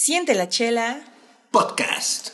Siente la chela. Podcast.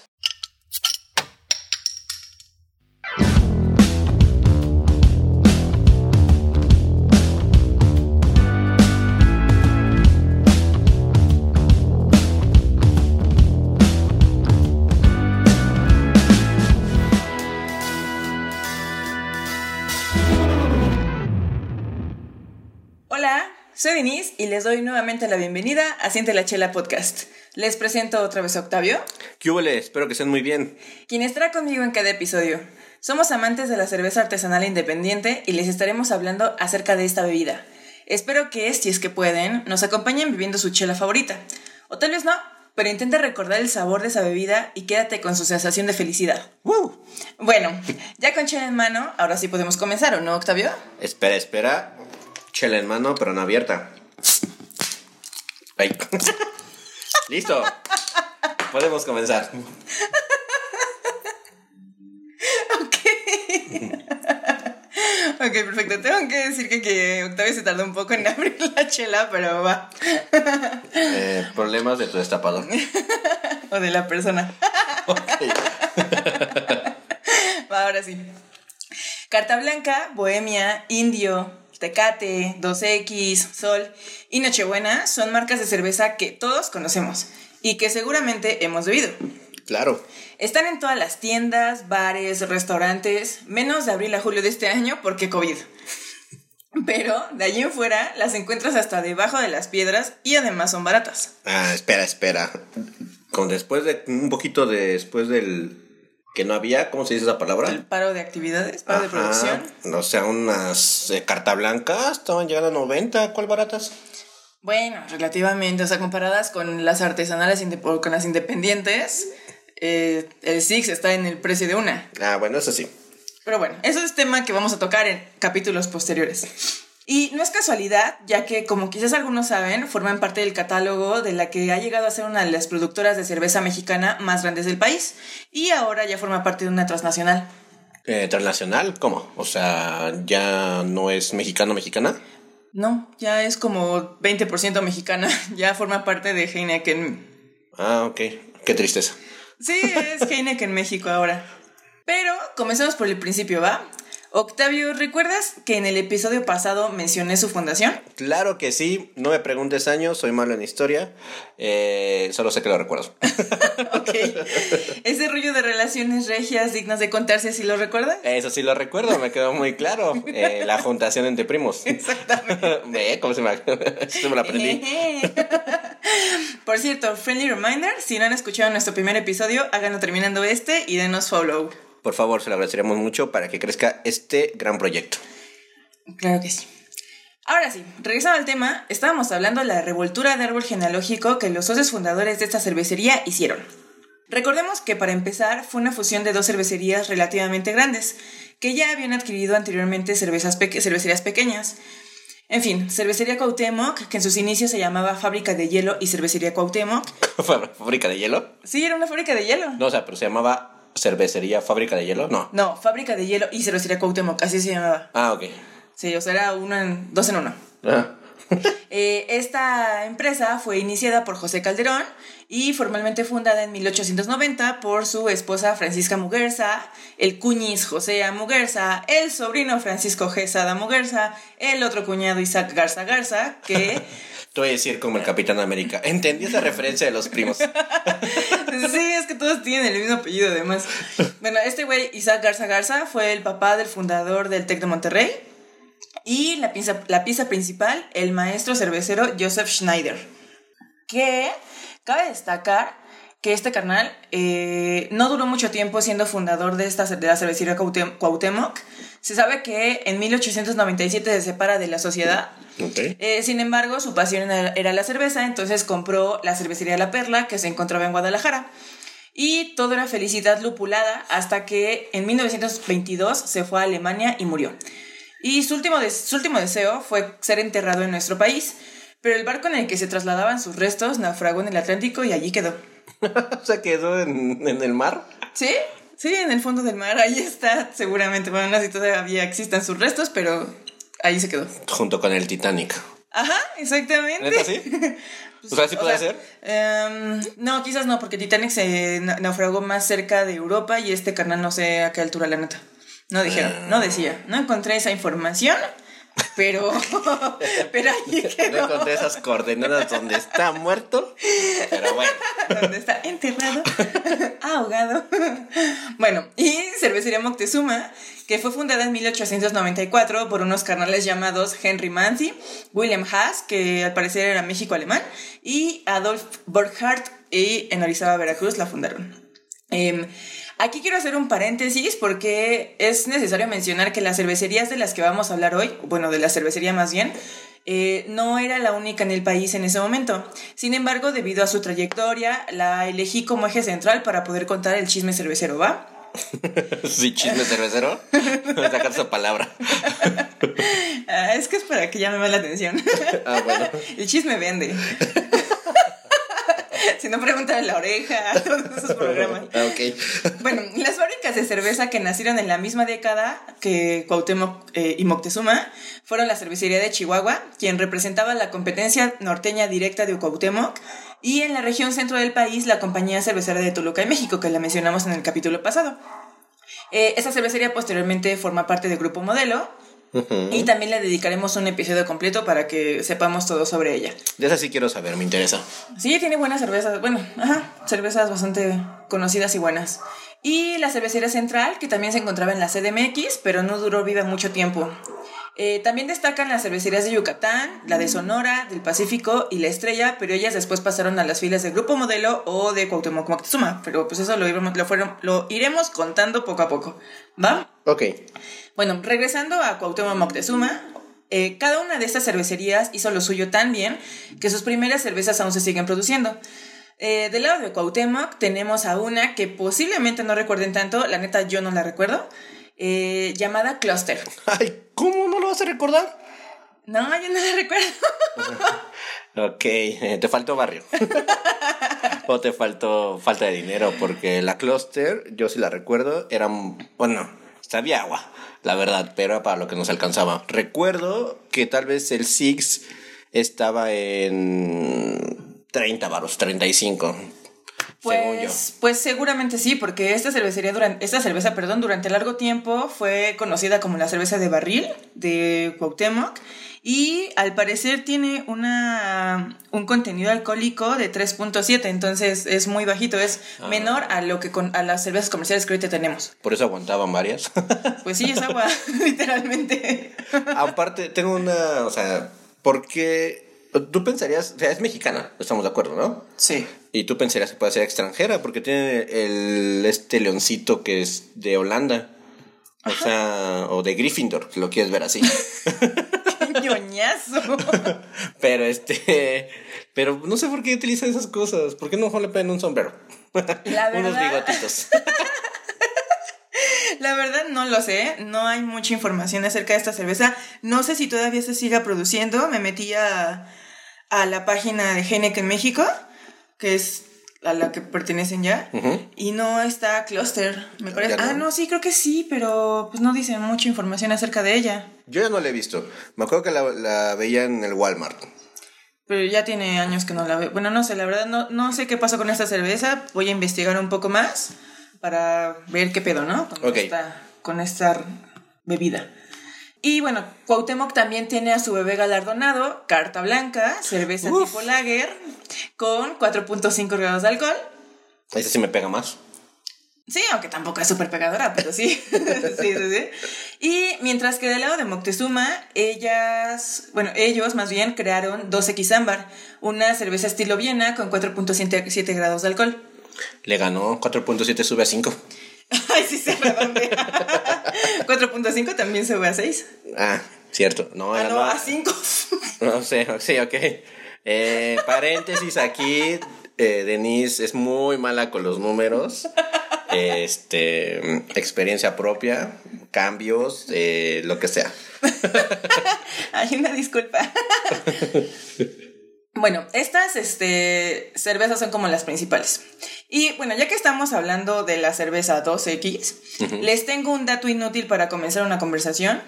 Hola, soy Denise y les doy nuevamente la bienvenida a Siente la Chela Podcast. Les presento otra vez a Octavio, ¿Qué hubo? Espero que estén muy bien. quien estará conmigo en cada episodio. Somos amantes de la cerveza artesanal independiente y les estaremos hablando acerca de esta bebida. Espero que, si es que pueden, nos acompañen bebiendo su chela favorita. O tal vez no, pero intenta recordar el sabor de esa bebida y quédate con su sensación de felicidad. ¡Woo! Bueno, ya con chela en mano, ahora sí podemos comenzar, ¿o no, Octavio? Espera, espera. Chela en mano, pero no abierta. Ay. Listo. Podemos comenzar. Ok, perfecto. Tengo que decir que, que Octavio se tardó un poco en abrir la chela, pero va. Eh, problemas de tu destapador. O de la persona. Ok. Va, ahora sí. Carta Blanca, Bohemia, Indio, Tecate, 2X, Sol y Nochebuena son marcas de cerveza que todos conocemos y que seguramente hemos bebido. Claro. Están en todas las tiendas, bares, restaurantes, menos de abril a julio de este año porque COVID. Pero de allí en fuera las encuentras hasta debajo de las piedras y además son baratas. Ah, espera, espera. Con después de un poquito de- después del que no había, ¿cómo se dice esa palabra? El paro de actividades, paro de producción. O sea, unas eh, carta blanca estaban llegando a 90, ¿cuál baratas? Bueno, relativamente, o sea, comparadas con las artesanales o con las independientes, eh, el Six está en el precio de una. Ah, bueno, eso sí. Pero bueno, eso es tema que vamos a tocar en capítulos posteriores. Y no es casualidad, ya que, como quizás algunos saben, forman parte del catálogo de la que ha llegado a ser una de las productoras de cerveza mexicana más grandes del país, y ahora ya forma parte de una transnacional. Eh, ¿Transnacional? ¿Cómo? O sea, ¿ya no es mexicano-mexicana? No, ya es como 20% mexicana, ya forma parte de Heineken Ah, ok. Qué tristeza. Sí, es Heineken México ahora. Pero comencemos por el principio, ¿va? Octavio, ¿recuerdas que en el episodio pasado mencioné su fundación? Claro que sí. No me preguntes años, soy malo en historia. Eh, solo sé que lo recuerdo. Ok. Ese rollo de relaciones regias dignas de contarse, ¿sí lo recuerdas? Eso sí lo recuerdo, me quedó muy claro. Eh, la juntación entre primos. Exactamente. ¿Cómo se me, se me aprendí? Por cierto, friendly reminder, si no han escuchado nuestro primer episodio, háganlo terminando este y denos follow. Por favor, se lo agradeceríamos mucho para que crezca este gran proyecto. Claro que sí. Ahora sí, regresando al tema, estábamos hablando de la revoltura de árbol genealógico que los socios fundadores de esta cervecería hicieron. Recordemos que para empezar fue una fusión de dos cervecerías relativamente grandes, que ya habían adquirido anteriormente cervezas peque- cervecerías pequeñas. En fin, Cervecería Cuauhtémoc, que en sus inicios se llamaba Fábrica de Hielo y Cervecería Cuauhtémoc. ¿Fábrica de hielo? Sí, era una fábrica de hielo. No, o sea, pero se llamaba cervecería fábrica de hielo. No. No, Fábrica de Hielo y Cervecería Cuauhtémoc, así se llamaba. Ah, ok. Sí, o sea, era uno en, dos en uno. Ah. Eh, esta empresa fue iniciada por José Calderón y formalmente fundada en 1890 por su esposa Francisca Muguerza, el cuñiz José A. Muguerza, el sobrino Francisco G. Sada Muguerza, el otro cuñado Isaac Garza Garza, que Te voy a decir como el Capitán América. Entendí esa referencia de los primos. sí, es que todos tienen el mismo apellido además. Bueno, este güey Isaac Garza Garza fue el papá del fundador del TEC de Monterrey y la pieza, la pieza principal, el maestro cervecero Joseph Schneider. Que cabe destacar que este carnal eh, no duró mucho tiempo siendo fundador de, esta, de la cervecería Cuauhtémoc. Se sabe que en 1897 se separa de la sociedad. Eh, sin embargo, su pasión era, la cerveza, entonces compró la cervecería La Perla, que se encontraba en Guadalajara. Y todo era felicidad lupulada hasta que en 1922 se fue a Alemania y murió. Y su último, su último deseo fue ser enterrado en nuestro país, pero el barco en el que se trasladaban sus restos naufragó en el Atlántico y allí quedó. ¿Se quedó en, en el mar? ¿Sí? Sí, en el fondo del mar, ahí está, seguramente. Bueno, no sé si todavía existan sus restos, pero ahí se quedó. Junto con el Titanic. Ajá, exactamente. ¿Neta sí? O sea, ¿sí puede ser? em, no, quizás no, porque Titanic se na- naufragó más cerca de Europa y este canal no sé a qué altura, la neta. No dijeron, no decía. No encontré esa información, pero, pero ahí No quedó. encontré esas coordenadas donde está muerto. Pero bueno. donde está enterrado, ahogado. Bueno, y Cervecería Moctezuma, que fue fundada en 1894 por unos carnales llamados Henry Manzi, William Haas, que al parecer era México-alemán, y Adolf Burkhardt, y en Orizaba, Veracruz, la fundaron. Em, aquí quiero hacer un paréntesis porque es necesario mencionar que las cervecerías de las que vamos a hablar hoy, bueno, de la cervecería más bien, eh, no era la única en el país en ese momento. Sin embargo, debido a su trayectoria, la elegí como eje central para poder contar el chisme cervecero, ¿va? Sí, chisme cervecero. Voy a sacar esa palabra. Ah, es que es para que llame más la atención. Ah, bueno. El chisme vende. si no, pregúntale la oreja, todos esos programas. Ah, ok. Bueno, las fábricas de cerveza que nacieron en la misma década que Cuauhtémoc eh, y Moctezuma fueron la cervecería de Chihuahua, quien representaba la competencia norteña directa de Cuauhtémoc, y en la región centro del país la compañía cervecera de Toluca y México, que la mencionamos en el capítulo pasado. Eh, esta cervecería posteriormente forma parte del Grupo Modelo, y también le dedicaremos un episodio completo para que sepamos todo sobre ella. De esa sí quiero saber, me interesa. Sí, tiene buenas cervezas. Bueno, ajá, cervezas bastante conocidas y buenas. Y la cervecería central, que también se encontraba en la CDMX, pero no duró vida mucho tiempo. Eh, también destacan las cervecerías de Yucatán, la de Sonora, del Pacífico y la Estrella, pero ellas después pasaron a las filas del Grupo Modelo o de Cuauhtémoc Moctezuma. Pero pues eso lo, iremos- lo, fueron- lo iremos contando poco a poco. ¿Va? Ok. Bueno, regresando a Cuauhtémoc Moctezuma, eh, cada una de estas cervecerías hizo lo suyo tan bien que sus primeras cervezas aún se siguen produciendo. Eh, del lado de Cuauhtémoc tenemos a una que posiblemente no recuerden tanto, la neta yo no la recuerdo, eh, llamada Cluster. Ay, ¿cómo no lo vas a recordar? No, yo no la recuerdo. Ok, eh, te faltó barrio. o te faltó falta de dinero, porque la cluster, yo sí la recuerdo, era, bueno, sabía agua, la verdad, pero para lo que nos alcanzaba. Recuerdo que tal vez el Six estaba en 30 baros, 35. según yo. Pues, pues seguramente sí, porque esta cervecería durante, esta cerveza, perdón, durante largo tiempo fue conocida como la cerveza de barril de Cuauhtémoc y al parecer tiene una un contenido alcohólico de 3.7, entonces es muy bajito, es Ah. menor a lo que con a las cervezas comerciales que ahorita tenemos. Por eso aguantaban varias. Pues sí, es agua, literalmente. Aparte, tengo una, o sea, porque tú pensarías, o sea, es mexicana, estamos de acuerdo, ¿no? Sí. Y tú pensarías que puede ser extranjera porque tiene el este leoncito que es de Holanda. O sea, o de Gryffindor, lo quieres ver así. ¡Qué ñoñazo! pero este, pero no sé por qué utilizan esas cosas. ¿Por qué no mejor le ponen un sombrero? La Unos bigotitos. La verdad no lo sé, no hay mucha información acerca de esta cerveza. No sé si todavía se siga produciendo. Me metí a, a la página de Heineken México, que es a la que pertenecen ya, y no está Cluster. Me parece. No. Ah, no, sí, creo que sí, pero pues no dicen mucha información acerca de ella. Yo ya no la he visto. Me acuerdo que la, la veía en el Walmart. Pero ya tiene años que no la veo. Bueno, no sé, la verdad no, no sé qué pasó con esta cerveza. Voy a investigar un poco más para ver qué pedo, ¿no? Con, esta, con esta bebida. Y bueno, Cuauhtémoc también tiene a su bebé galardonado, Carta Blanca, cerveza Uf. tipo lager, con 4.5 grados de alcohol. Ese sí me pega más. Sí, aunque tampoco es súper pegadora, pero sí. sí, sí, sí. Y mientras que del lado de Moctezuma, ellas, bueno, ellos más bien crearon 2X Ámbar, una cerveza estilo Viena con 4.7 grados de alcohol. Le ganó 4.7, sube a 5. Ay, sí se redondea. 4.5 también sube a 6. Ah, cierto. No, Ah, no, no. a 5. No sé, sí, ok. Eh, paréntesis aquí. eh, Denise es muy mala con los números. Este, experiencia propia, cambios, eh, lo que sea. Hay una disculpa. Bueno, estas este, cervezas son como las principales. Y bueno, ya que estamos hablando de la cerveza 2X, les tengo un dato inútil para comenzar una conversación.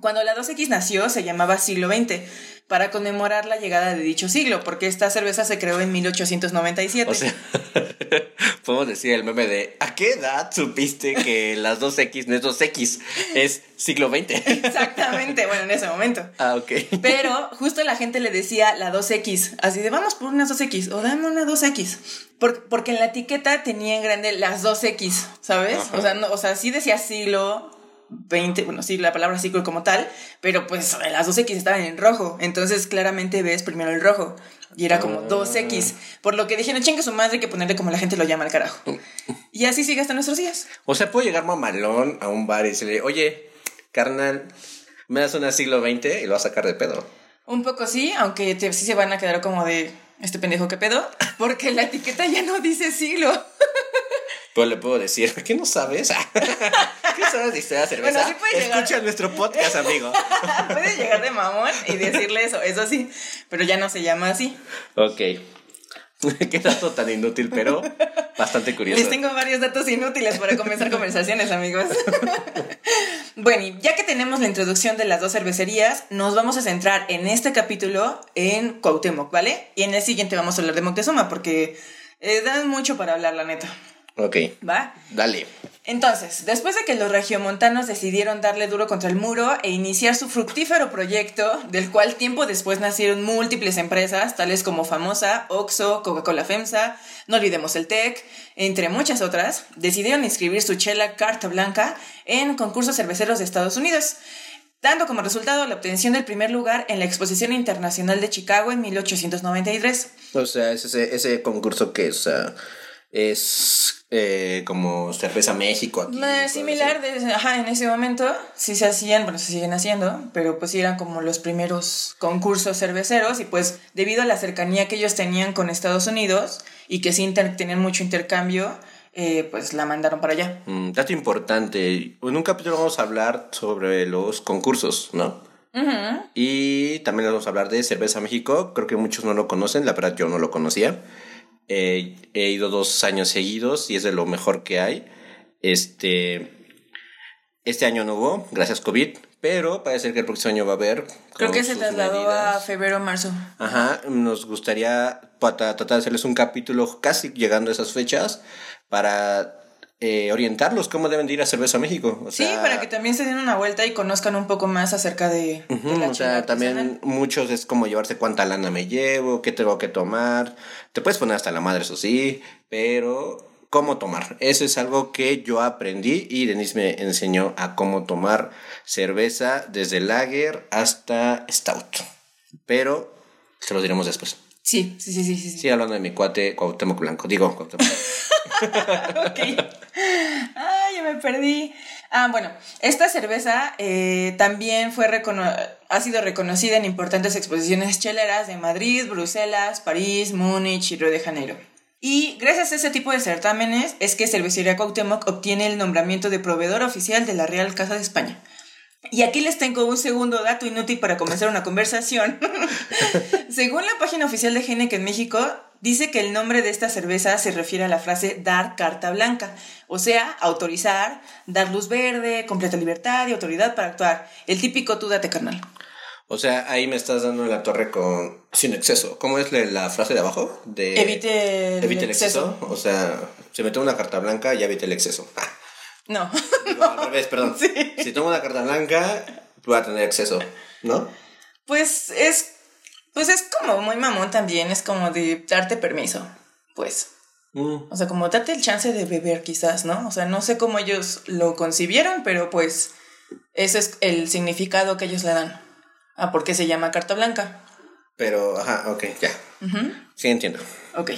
Cuando la 2X nació se llamaba siglo XX, para conmemorar la llegada de dicho siglo, porque esta cerveza se creó en 1897. O sea, podemos decir el meme de ¿a qué edad supiste que las 2X no es 2X? Es siglo XX. Exactamente, bueno, en ese momento. Ah, ok. Pero justo la gente le decía la 2X, así de vamos por unas 2X o dame una 2X. Por- porque en la etiqueta tenía en grande las 2X, ¿sabes? Ajá. O sea, no, o sea, sí decía siglo 20, bueno, sí, la palabra siglo como tal, pero pues las 2X estaban en rojo, entonces claramente ves primero el rojo. Y era como Ah. 2X. Por lo que dije, no chingue su madre, hay que ponerle como la gente lo llama al carajo. Y así sigue hasta nuestros días. O sea, puedo llegar mamalón a un bar y decirle, oye, carnal, ¿me das una siglo XX? Y lo vas a sacar de pedo. Un poco sí, aunque te- sí se van a quedar como de este pendejo que pedo, porque la etiqueta ya no dice siglo. Pero le puedo decir, ¿qué no sabes? ¿Qué sabes de historia de cerveza? Bueno, sí puede llegar. Escucha nuestro podcast, amigo. Puedes llegar de mamón y decirle eso, eso sí, pero ya no se llama así. ok. Qué dato tan inútil, pero bastante curioso. Les tengo varios datos inútiles para comenzar conversaciones, amigos. bueno, y ya que tenemos la introducción de las dos cervecerías, nos vamos a centrar en este capítulo en Cuauhtémoc, ¿vale? Y en el siguiente vamos a hablar de Moctezuma, porque eh, dan mucho para hablar, la neta. Ok, ¿Va? dale. Entonces, después de que los regiomontanos decidieron darle duro contra el muro e iniciar su fructífero proyecto, del cual tiempo después nacieron múltiples empresas, tales como Famosa, Oxo, Coca-Cola FEMSA, no olvidemos el TEC, entre muchas otras, decidieron inscribir su chela Carta Blanca en concursos cerveceros de Estados Unidos, dando como resultado la obtención del primer lugar en la Exposición Internacional de Chicago en 1893. O sea, es ese, ese concurso que es, es eh, como Cerveza México. Aquí, cosas similar, de- ajá, en ese momento sí se hacían, bueno, se siguen haciendo, pero pues sí eran como los primeros concursos cerveceros y pues debido a la cercanía que ellos tenían con Estados Unidos y que sí tenían mucho intercambio, eh, pues la mandaron para allá. Mm, dato importante. En un capítulo vamos a hablar sobre los concursos, ¿no? Y también vamos a hablar de Cerveza México. Creo que muchos no lo conocen, la verdad yo no lo conocía. Eh, he ido dos años seguidos y es de lo mejor que hay. Este, este año no hubo, gracias COVID, pero parece que el próximo año va a haber. Creo que se trasladó medidas. a febrero o marzo. Ajá, nos gustaría tratar de hacerles un capítulo casi llegando a esas fechas para eh, orientarlos cómo deben de ir a Cerveza México. O sí, para que también se den una vuelta y conozcan un poco más acerca de, de Ujú, la o sea, también muchos es como llevarse cuánta lana me llevo, qué tengo que tomar. Te puedes poner hasta la madre, eso sí, pero cómo tomar. Eso es algo que yo aprendí y Denise me enseñó a cómo tomar cerveza desde lager hasta stout. Pero se los diremos después. Sí, sí, sí, sí, sí. sí. Hablando de mi cuate Cuauhtémoc Blanco. Digo, Cuauhtémoc. Ok. Ay, ya me perdí. Ah, bueno, esta cerveza eh, también fue recono- ha sido reconocida en importantes exposiciones cheleras de Madrid, Bruselas, París, Múnich y Río de Janeiro. Y gracias a ese tipo de certámenes es que Cervecería Cuauhtémoc obtiene el nombramiento de proveedor oficial de la Real Casa de España. Y aquí les tengo un segundo dato inútil para comenzar una conversación. Según la página oficial de Heineken México, dice que el nombre de esta cerveza se refiere a la frase dar carta blanca, o sea, autorizar, dar luz verde, completa libertad y autoridad para actuar. El típico tú date carnal. O sea, ahí me estás dando la torre con sin exceso. ¿Cómo es la, la frase de abajo? De Evite el, evite el exceso. exceso. O sea, si me tomo una carta blanca, ya evite el exceso. No. Digo, al revés, perdón. Sí. Si tomo una carta blanca, voy a tener exceso, ¿no? Pues es. Pues es como muy mamón también, es como de darte permiso. Pues. Mm. O sea, como darte el chance de beber quizás, ¿no? O sea, no sé cómo ellos lo concibieron, pero pues ese es el significado que ellos le dan. a por qué se llama carta blanca. Pero, ajá, ok, ya. Ujú, Sí, entiendo. Ok.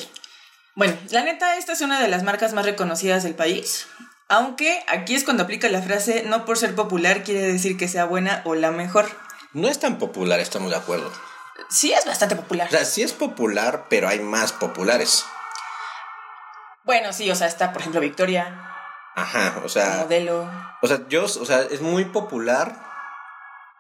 Bueno, la neta, esta es una de las marcas más reconocidas del país. Aunque aquí es cuando aplica la frase no por ser popular quiere decir que sea buena o la mejor. No es tan popular, estamos de acuerdo. Sí es bastante popular. O sea, sí es popular, pero hay más populares. Bueno, sí, o sea, está, por ejemplo, Victoria, Ajá, o sea, modelo. o sea, yo, o sea, es muy popular,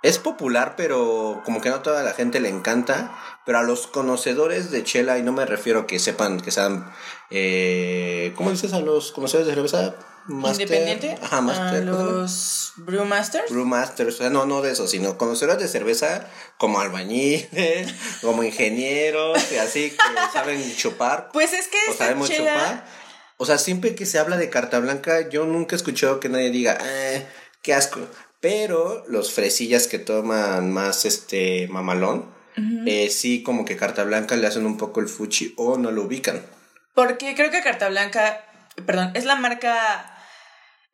es popular, pero como que no toda la gente le encanta. Pero a los conocedores de chela, y no me refiero a que sepan que sean. Eh, ¿Cómo dices a los conocedores de cerveza? Master, ¿Independiente? Ajá, master. A los Brewmasters. Brewmasters, o sea, no, no de eso, sino conocedores de cerveza como albañiles, como ingenieros, y así que saben chupar. Pues es que o sabemos chela... chupar. O sea, siempre que se habla de carta blanca, yo nunca he escuchado que nadie diga, eh, qué asco. Pero los fresillas que toman más este mamalón, eh, sí como que carta blanca le hacen un poco el fuchi o no lo ubican. Porque creo que carta blanca, perdón, es la marca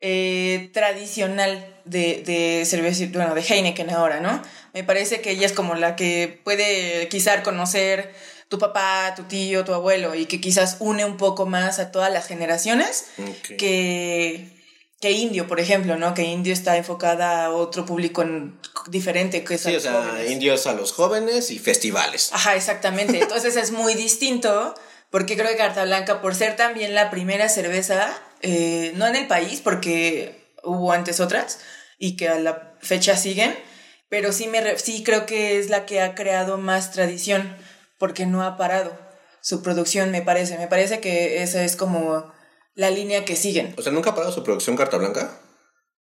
eh, tradicional de, de cerveza, bueno, de Heineken ahora, ¿no? Me parece que ella es como la que puede quizás conocer tu papá, tu tío, tu abuelo, y que quizás une un poco más a todas las generaciones que, que Indio, por ejemplo, ¿no? Que Indio está enfocada a otro público diferente que Sí, o sea, indios a los jóvenes y festivales. Ajá, exactamente. Entonces es muy distinto porque creo que Carta Blanca, por ser también la primera cerveza, eh, no en el país, porque hubo antes otras y que a la fecha siguen, pero sí, me sí creo que es la que ha creado más tradición porque no ha parado su producción, me parece. Me parece que esa es como la línea que siguen. O sea, ¿nunca ha parado su producción Carta Blanca?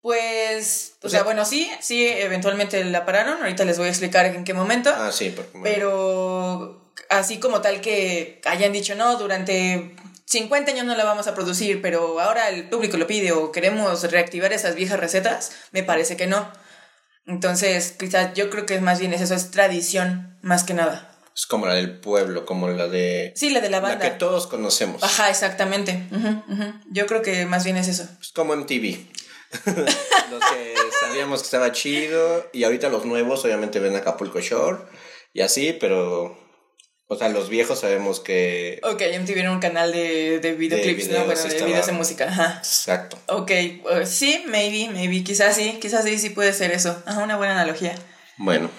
Pues, o, sea, bueno, sí, sí, eventualmente la pararon. Ahorita les voy a explicar en qué momento. Ah, sí, porque, Pero así como tal que hayan dicho, no, durante 50 años no la vamos a producir, pero ahora el público lo pide o queremos reactivar esas viejas recetas, me parece que no. Entonces, quizás yo creo que más bien es eso, es tradición más que nada. Es como la del pueblo, como la de... Sí, la de la banda. La que todos conocemos. Ajá, exactamente. Yo creo que más bien es eso. Es como MTV. los que sabíamos que estaba chido y ahorita los nuevos obviamente ven Acapulco Shore y así, pero... O sea, los viejos sabemos que... Ok, MTV era un canal de, de videoclips, ¿no? Bueno, de videos de música, ajá. Exacto. Ok, uh, sí, maybe, maybe, quizás sí, quizás sí, sí puede ser eso. Ajá, una buena analogía. Bueno.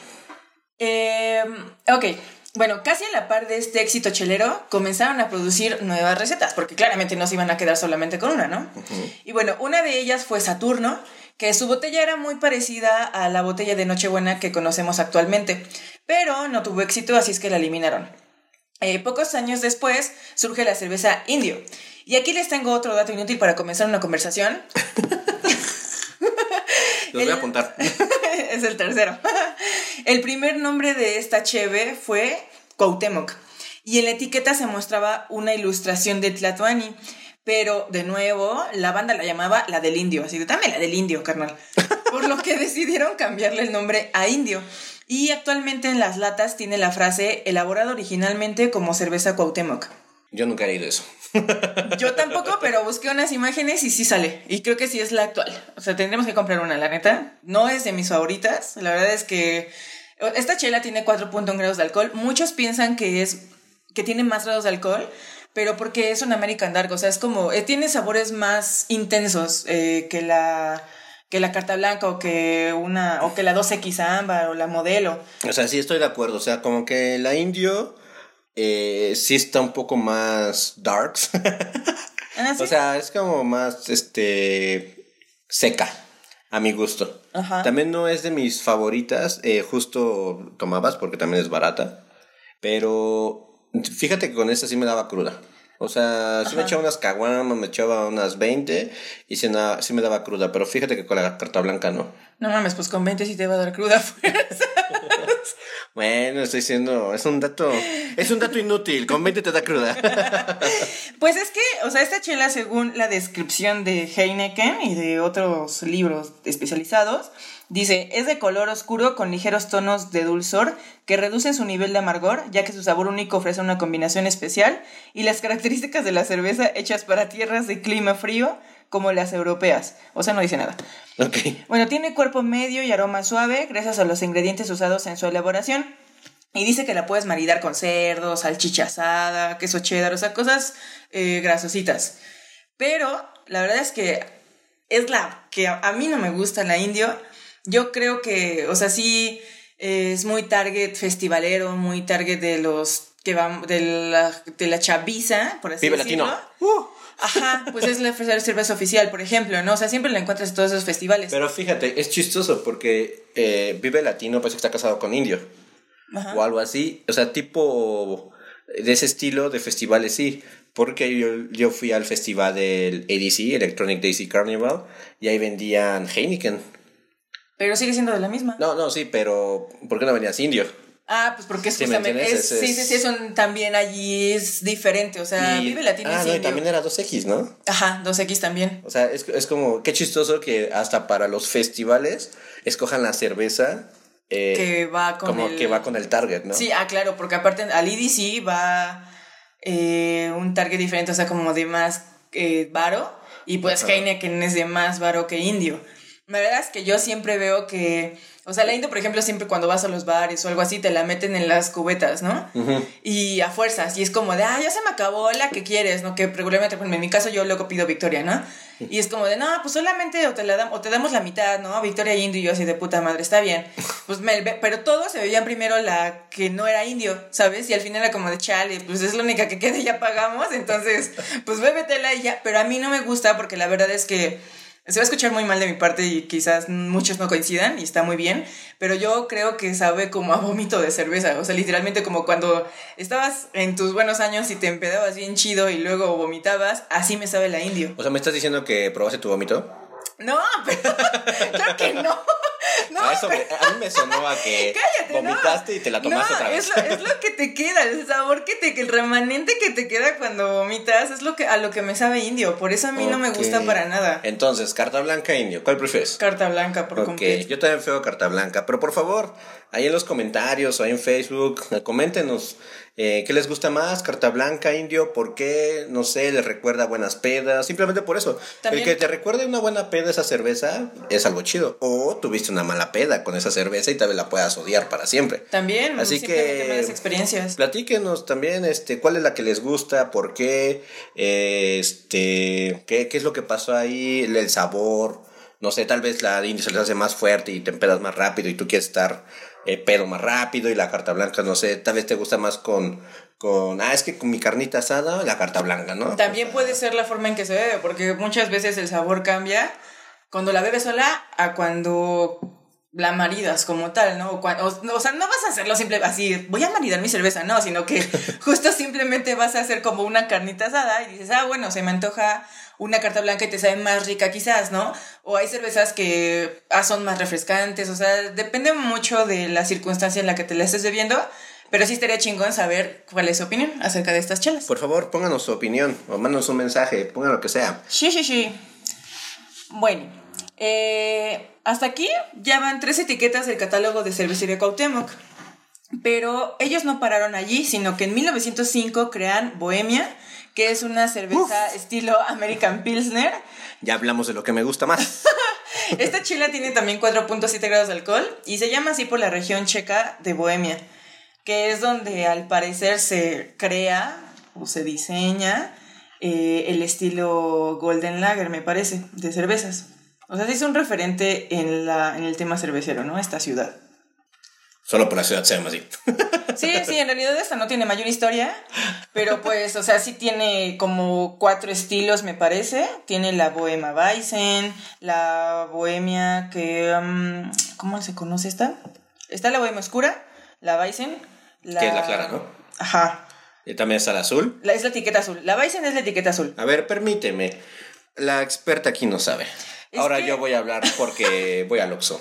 Eh, ok, bueno, casi a la par de este éxito chelero, comenzaron a producir nuevas recetas, porque claramente no se iban a quedar solamente con una, ¿no? Y bueno, una de ellas fue Saturno, que su botella era muy parecida a la botella de Nochebuena que conocemos actualmente, pero no tuvo éxito, así es que la eliminaron. Eh, pocos años después surge la cerveza indio. Y aquí les tengo otro dato inútil para comenzar una conversación. Los voy a apuntar. es el tercero. El primer nombre de esta cheve fue Cuauhtémoc. Y en la etiqueta se mostraba una ilustración de Tlatoani. Pero, de nuevo, la banda la llamaba la del indio. Así de, dame la del indio, carnal. Por lo que decidieron cambiarle el nombre a indio. Y actualmente en las latas tiene la frase elaborado originalmente como cerveza Cuauhtémoc. Yo nunca he leído eso. Yo tampoco, pero busqué unas imágenes y sí sale. Y creo que sí es la actual. O sea, tendremos que comprar una, la neta. No es de mis favoritas. La verdad es que esta chela tiene 4.1 grados de alcohol. Muchos piensan que es que tiene más grados de alcohol, pero porque es un American Dark. O sea, es como. Eh, tiene sabores más intensos eh, que la que la carta blanca o que una o que la 2X ámbar o la modelo. O sea, sí estoy de acuerdo, o sea, como que la indio eh, sí está un poco más darks. ¿Ah, O sea, es como más este seca a mi gusto. Ajá. También no es de mis favoritas, eh, justo tomabas porque también es barata, pero fíjate que con esta sí me daba cruda. O sea, sí me echaba unas caguamas, me echaba unas 20 y sí, na- sí me daba cruda, pero fíjate que con la carta blanca no. No mames, pues con 20 sí te va a dar cruda fuerza. Bueno, estoy diciendo, es un dato, es un dato inútil, con 20 te da cruda. Pues es que, o sea, esta chela, según la descripción de Heineken y de otros libros especializados, dice, es de color oscuro con ligeros tonos de dulzor que reducen su nivel de amargor, ya que su sabor único ofrece una combinación especial y las características de la cerveza hechas para tierras de clima frío como las europeas. O sea, no dice nada. ok. Bueno, tiene cuerpo medio y aroma suave gracias a los ingredientes usados en su elaboración. Y dice que la puedes maridar con cerdo, salchicha asada, queso cheddar, o sea, cosas eh, grasositas. Pero la verdad es que es la que a, mí no me gusta la indio. Yo creo que, o sea, sí es muy target festivalero, muy target de los que van, de la, de la chaviza, por así Vive decirlo. latino. Uh. Ajá, pues es la cerveza oficial, por ejemplo, ¿no? O sea, siempre la encuentras en todos esos festivales. Pero fíjate, es chistoso porque eh, Vive Latino parece que está casado con Indio. Ajá. O algo así. O sea, tipo de ese estilo de festivales, sí. Porque yo, yo fui al festival del ADC, Electronic Daisy Carnival, y ahí vendían Heineken. Pero sigue siendo de la misma. No, no, sí, pero ¿por qué no venías indio? Ah, pues porque es justamente. Es, sí, sí, sí, son también allí es diferente. O sea, Vive Latino ah, no, y también era 2X, ¿no? Ajá, 2X también. O sea, es, es como. Qué chistoso que hasta para los festivales escojan la cerveza eh, que va con como que va con el target, ¿no? Sí, ah, claro, porque aparte al EDC va eh, un target diferente, o sea, como de más eh, varo, y pues Heineken es de más varo que indio. La verdad es que yo siempre veo que o sea, la Indio, por ejemplo, siempre cuando vas a los bares o algo así, te la meten en las cubetas, ¿no? Y a fuerzas. Y es como de, ah, ya se me acabó la que quieres, ¿no? Que regularmente, en mi caso, yo luego pido Victoria, ¿no? Y es como de, no, pues solamente o te, la o te damos la mitad, ¿no? Victoria Indio y yo así de puta madre, está bien. Pues me, pero todos se veían primero la que no era indio, ¿sabes? Y al final era como de, chale, pues es la única que queda y ya pagamos, entonces, pues bébetela y ya. Pero a mí no me gusta porque la verdad es que se va a escuchar muy mal de mi parte y quizás muchos no coincidan y está muy bien, pero yo creo que sabe como a vómito de cerveza, o sea, literalmente como cuando estabas en tus buenos años y te empedabas bien chido y luego vomitabas, así me sabe la indio. O sea, ¿me estás diciendo que probaste tu vómito? No, pero claro que no. No, a, eso a mí me sonó a que vomitaste y te la tomaste otra vez. Es lo, es lo que te queda, el sabor que te, el remanente que te queda cuando vomitas es lo que a lo que me sabe indio. Por eso a mí no me gusta para nada. Entonces, carta blanca indio, ¿cuál prefieres? Carta blanca, por Ok, yo también feo carta blanca, pero por favor, ahí en los comentarios o ahí en Facebook, coméntenos eh, ¿Qué les gusta más? ¿Carta blanca, indio? ¿Por qué? No sé, les recuerda buenas pedas. Simplemente por eso. El que te recuerde una buena peda esa cerveza es algo chido. O tuviste una mala peda con esa cerveza y tal vez la puedas odiar para siempre. También, así que experiencias. Platíquenos también este, cuál es la que les gusta, por qué, este, qué, qué es lo que pasó ahí, el sabor. No sé, tal vez la indio se les hace más fuerte y te empedas más rápido y tú quieres estar eh, pedo más rápido y la carta blanca, no sé, tal vez te gusta más con, con, ah, es que con mi carnita asada, la carta blanca, ¿no? También puede ser la forma en que se bebe, porque muchas veces el sabor cambia cuando la bebes sola a cuando la maridas como tal, ¿no? O, sea, no vas a hacerlo simple así, voy a maridar mi cerveza, no, sino que justo simplemente vas a hacer como una carnita asada y dices, ah, bueno, se me antoja una carta blanca y te sabe más rica quizás, ¿no? O hay cervezas que ah, son más refrescantes, o sea, depende mucho de la circunstancia en la que te la estés bebiendo. Pero sí estaría chingón saber cuál es su opinión acerca de estas chelas. Por favor, pónganos su opinión o mándanos un mensaje, pongan lo que sea. Sí, sí, sí. Bueno, eh, hasta aquí ya van tres etiquetas del catálogo de Cervecería Cuauhtémoc. Pero ellos no pararon allí, sino que en 1905 crean Bohemia, que es una cerveza estilo American Pilsner. Ya hablamos de lo que me gusta más. Esta chela tiene también 4.7 grados de alcohol y se llama así por la región checa de Bohemia, que es donde al parecer se crea o se diseña eh, el estilo Golden Lager, me parece, de cervezas. O sea, sí es un referente en, la, en el tema cervecero, ¿no? Esta ciudad. Solo por la ciudad se llama así. Sí, sí, en realidad esta no tiene mayor historia, pero pues, o sea, sí tiene como cuatro estilos, me parece. Tiene la Bohema Weizen, la Bohemia que... Um, ¿Cómo se conoce esta? Está la Bohemia Oscura, la Weizen. La... Que es la clara, ¿no? Ajá. ¿Y también está la azul? La, es la etiqueta azul. La Weizen es la etiqueta azul. A ver, permíteme. La experta aquí no sabe. Ahora yo voy a hablar porque voy al Oxxo.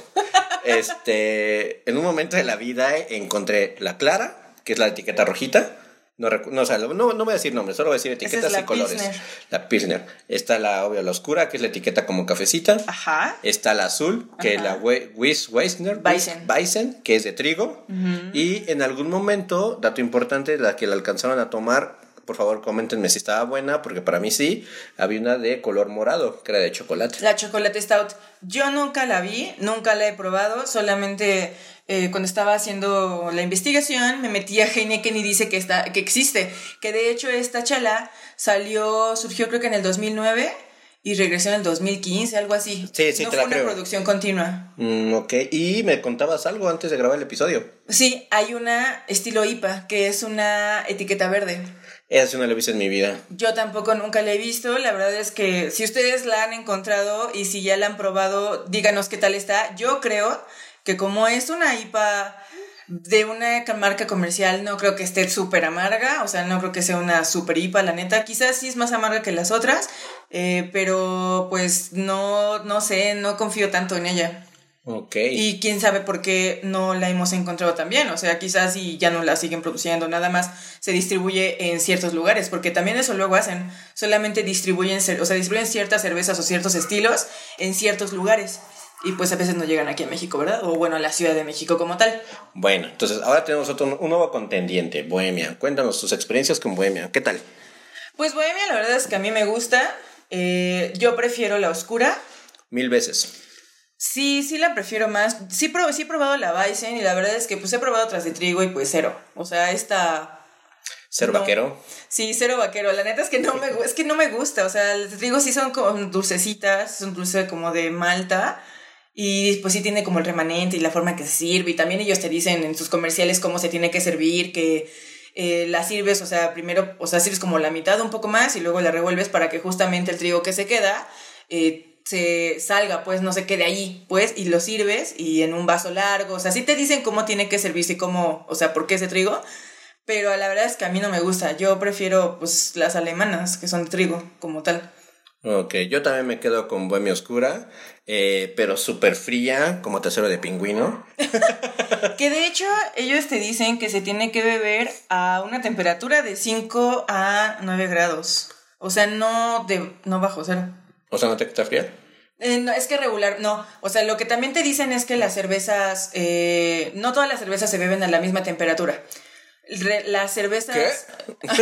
Este, en un momento de la vida encontré la clara, que es la etiqueta rojita. No, no, no, no voy a decir nombres, solo voy a decir etiquetas y colores. La Pilsner. Está la obvia, la oscura, que es la etiqueta como cafecita. Ajá. Está la azul, que es la Weiss, Weissner. Weissen. que es de trigo. Y en algún momento, dato importante, la que la alcanzaron a tomar por favor coméntenme si estaba buena, porque para mí sí, había una de color morado, que era de chocolate. La chocolate stout, yo nunca la vi, nunca la he probado, solamente eh, cuando estaba haciendo la investigación me metí a Heineken y dice que, está, que existe, que de hecho esta chala salió, surgió creo que en el 2009 y regresó en el 2015, algo así. Sí, sí, no fue una producción continua. Mm, ok, y me contabas algo antes de grabar el episodio. Sí, hay una estilo IPA, que es una etiqueta verde. Esa sí no la he visto en mi vida. Yo tampoco nunca la he visto. La verdad es que si ustedes la han encontrado y si ya la han probado, díganos qué tal está. Yo creo que como es una IPA de una marca comercial, no creo que esté súper amarga. O sea, no creo que sea una super IPA, la neta. Quizás sí es más amarga que las otras, eh, pero pues no, no sé, no confío tanto en ella. Ok. Y quién sabe por qué no la hemos encontrado también. O sea, quizás y ya no la siguen produciendo, nada más se distribuye en ciertos lugares, porque también eso luego hacen. Solamente distribuyen, o sea, distribuyen ciertas cervezas o ciertos estilos en ciertos lugares. Y pues a veces no llegan aquí a México, ¿verdad? O bueno, a la Ciudad de México como tal. Bueno, entonces ahora tenemos otro, un nuevo contendiente, Bohemia. Cuéntanos tus experiencias con Bohemia. ¿Qué tal? Pues Bohemia, la verdad es que a mí me gusta. Eh, yo prefiero la oscura. Mil veces. Sí, sí la prefiero más. Sí, pro- sí he probado la Bison y la verdad es que pues he probado otras de trigo y pues cero. O sea, esta... Ser No. vaquero. Sí, cero vaquero. La neta es que no me, es que no me gusta. O sea, las de trigo sí son como dulcecitas, es un dulce como de malta. Y pues sí tiene como el remanente y la forma que se sirve. Y también ellos te dicen en sus comerciales cómo se tiene que servir, que eh, la sirves, o sea, primero, o sea, sirves como la mitad un poco más y luego la revuelves para que justamente el trigo que se queda eh, se salga, pues no se quede ahí, pues, y lo sirves y en un vaso largo. O sea, sí te dicen cómo tiene que servirse y cómo, o sea, por qué ese trigo. Pero la verdad es que a mí no me gusta. Yo prefiero, pues, las alemanas, que son de trigo, como tal. Ok, yo también me quedo con Bohemia Oscura, eh, pero súper fría, como tercero de pingüino. Que de hecho, ellos te dicen que se tiene que beber a una temperatura de 5 a 9 grados. O sea, no, de, no bajo cero. O sea, ¿no te está fría? Eh, no, es que regular, no. O sea, lo que también te dicen es que las cervezas, eh, no todas las cervezas se beben a la misma temperatura. Re- las cervezas... ¿Qué?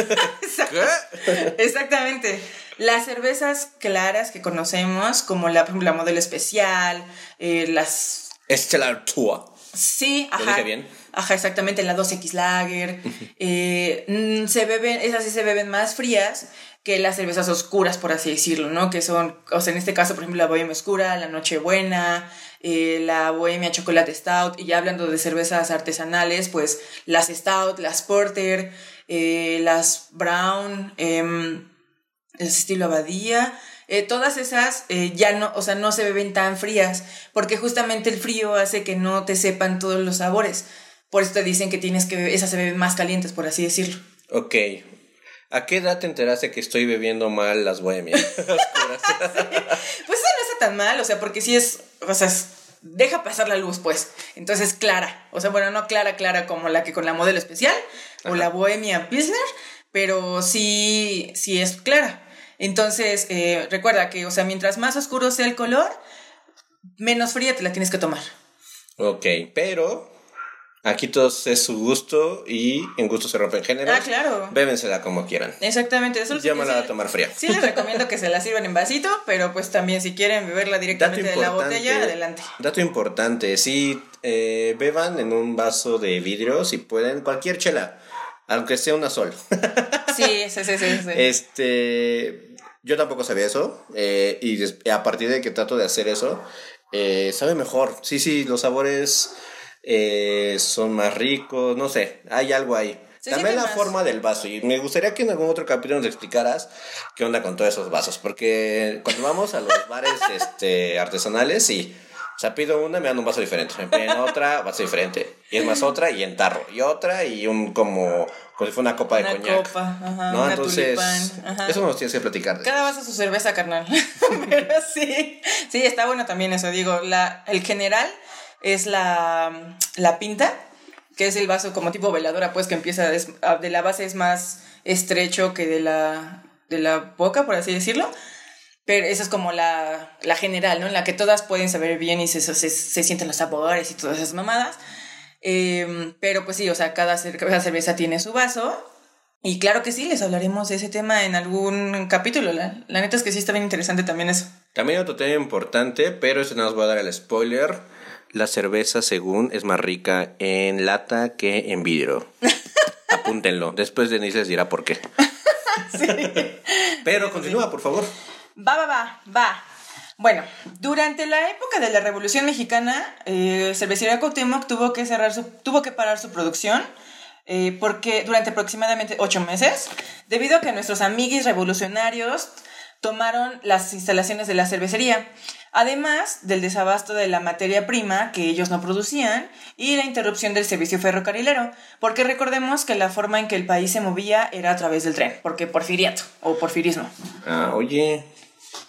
Exactamente. Las cervezas claras que conocemos, como la, la modelo especial, eh, las... Stellar Tour. Sí, ¿Lo ajá. dije bien? Ajá, exactamente, la 2X Lager. eh, mm, se beben, esas sí se beben más frías que las cervezas oscuras, por así decirlo, ¿no? Que son, o sea, en este caso, por ejemplo, la Bohemia Oscura, la Nochebuena, eh, la Bohemia Chocolate Stout, y ya hablando de cervezas artesanales, pues las Stout, las Porter, eh, las Brown, em, el estilo Abadía, eh, todas esas eh, ya no, o sea, no se beben tan frías, porque justamente el frío hace que no te sepan todos los sabores. Por eso te dicen que tienes que beber, esas se beben más calientes, por así decirlo. Ok. ¿A qué edad te enteraste que estoy bebiendo mal las bohemias? Oscuras. Pues eso no está tan mal, o sea, porque si es, o sea, es- deja pasar la luz, pues. Entonces, clara. O sea, bueno, no clara, clara como la que con la modelo especial o la Bohemia Pilsner, pero sí, sí es clara. Entonces, eh, recuerda que, o sea, mientras más oscuro sea el color, menos fría te la tienes que tomar. ok, pero aquí todos es su gusto y en gusto se rompen géneros. Ah, claro. Bébensela como quieran. Exactamente, eso es Yo me la voy a tomar fría. Sí les recomiendo que se la sirvan en vasito, pero pues también si quieren beberla directamente de la botella, adelante. Dato importante, sí, eh, beban en un vaso de vidrio si pueden, cualquier chela, aunque sea una sol. Sí, sí, sí, sí. sí. Este, yo tampoco sabía eso eh, y a partir de que trato de hacer eso, eh, sabe mejor. Sí, sí, los sabores eh, son más ricos, no sé, hay algo ahí. También la más. forma del vaso y me gustaría que en algún otro capítulo nos explicaras qué onda con todos esos vasos, porque cuando vamos a los bares este, artesanales, sí. O sea, pido una me dan un vaso diferente. Me piden otra, vaso diferente. Y es más otra y en tarro. Y otra y un como, como si fuera una copa de Una coñac. copa, ajá, ¿no? una Entonces, tulipán, ajá. eso nos tienes que platicar. Cada vaso su cerveza, carnal. Pero sí, sí, está bueno también eso. Digo, la, el general es la, la pinta, que es el vaso como tipo veladora, pues que empieza, es- a- de la base es más estrecho que de la, de la boca, por así decirlo. Pero esa es como la, la general, ¿no? En la que todas pueden saber bien y se, se, sienten los sabores y todas esas mamadas. Em, pero pues sí, o sea, cada, cer- cada cerveza tiene su vaso. Y claro que sí, les hablaremos de ese tema en algún capítulo. La, la neta es que sí está bien interesante también eso. También otro tema importante, pero este no os voy a dar el spoiler. La cerveza, según, es más rica en lata que en vidrio. Apúntenlo. Después Denise les dirá por qué. Pero continúa, por favor. Va, va, va, va. Bueno, durante la época de la Revolución Mexicana, eh, Cervecería Cuauhtémoc tuvo que cerrar su, tuvo que parar su producción eh, porque durante aproximadamente ocho meses, debido a que nuestros amiguis revolucionarios tomaron las instalaciones de la cervecería, además del desabasto de la materia prima que ellos no producían y la interrupción del servicio ferrocarrilero, porque recordemos que la forma en que el país se movía era a través del tren, porque porfiriato o porfirismo. Ah, oye,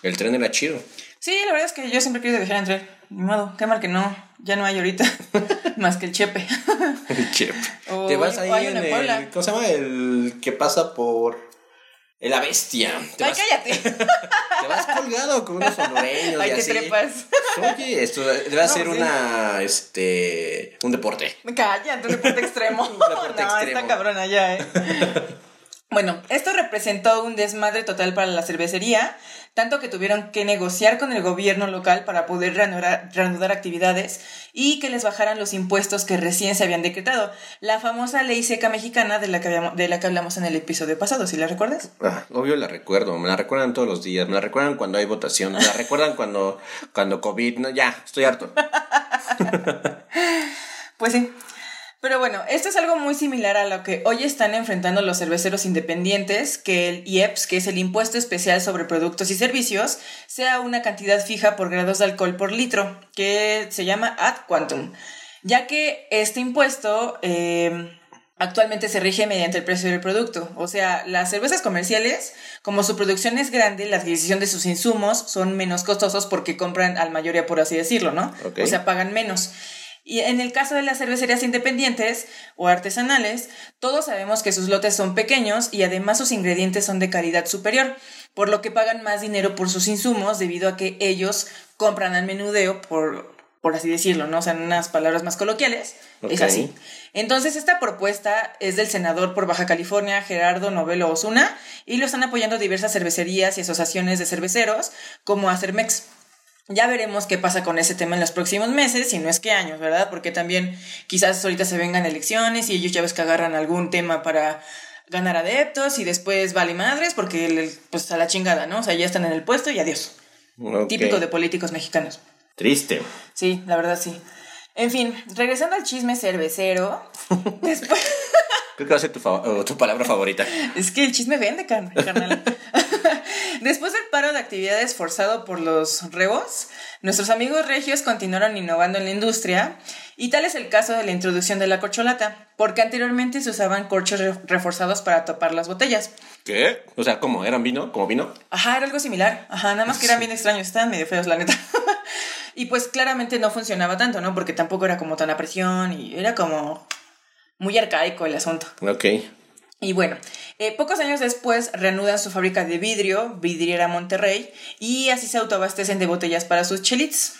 el tren era chido. Sí, la verdad es que yo siempre quiero viajar en tren. Ni modo, qué mal que no, ya no hay ahorita, más que el chepe. El chep. O- Te vas o ahí hay en el. ¿Cómo se llama? El que pasa por. La bestia. Ay, vas, cállate. te vas colgado con unos hondureños Ay, y te así. trepas. Oye, esto debe No, ser sí. una. Este. Un deporte. Cállate, un deporte extremo. Un deporte no, extremo. está cabrona ya, eh. Bueno, esto representó un desmadre total para la cervecería, tanto que tuvieron que negociar con el gobierno local para poder reanudar, reanudar actividades y que les bajaran los impuestos que recién se habían decretado. La famosa ley seca mexicana de la que, habíamos- de la que hablamos en el episodio pasado, ¿sí la recuerdas? Ah, obvio la recuerdo, me la recuerdan todos los días, me la recuerdan cuando hay votación, me la recuerdan cuando, cuando COVID, no, ya, estoy harto. Pues sí. Pero bueno, esto es algo muy similar a lo que hoy están enfrentando los cerveceros independientes, que el IEPS, que es el impuesto especial sobre productos y servicios, sea una cantidad fija por grados de alcohol por litro, que se llama ad quantum, ya que este impuesto eh, actualmente se rige mediante el precio del producto. O sea, las cervezas comerciales, como su producción es grande, la adquisición de sus insumos son menos costosos porque compran al mayoría, por así decirlo, ¿no? O sea, pagan menos. Y en el caso de las cervecerías independientes o artesanales, todos sabemos que sus lotes son pequeños y además sus ingredientes son de calidad superior, por lo que pagan más dinero por sus insumos debido a que ellos compran al menudeo por, por así decirlo, ¿no? O sea, en unas palabras más coloquiales, es así. Entonces, esta propuesta es del senador por Baja California, Gerardo Novelo Osuna, y lo están apoyando diversas cervecerías y asociaciones de cerveceros, como Acermex. Ya veremos qué pasa con ese tema en los próximos meses, si no es que años, ¿verdad? Porque también quizás ahorita se vengan elecciones y ellos ya ves que agarran algún tema para ganar adeptos y después vale madres porque el- pues a la chingada, ¿no? O sea, ya están en el puesto y adiós. Típico de políticos mexicanos. Triste. Sí, la verdad sí. En fin, regresando al chisme cervecero, después... Creo que va a ser tu, tu palabra favorita. Es que el chisme vende, car- carnal. Después del paro de actividades forzado por los rebos, nuestros amigos regios continuaron innovando en la industria y tal es el caso de la introducción de la corcholata, porque anteriormente se usaban corchos re- reforzados para tapar las botellas. ¿Qué? O sea, ¿cómo? ¿Eran vino? ¿Como vino? Ajá, era algo similar. Ajá, nada más que eran bien extraños, estaban medio feos, la neta. y pues claramente no funcionaba tanto, ¿no? Porque tampoco era como tan a presión y era como muy arcaico el asunto. Ok. Y bueno, eh, pocos años después reanudan su fábrica de vidrio, Vidriera Monterrey, y así se autoabastecen de botellas para sus chelits.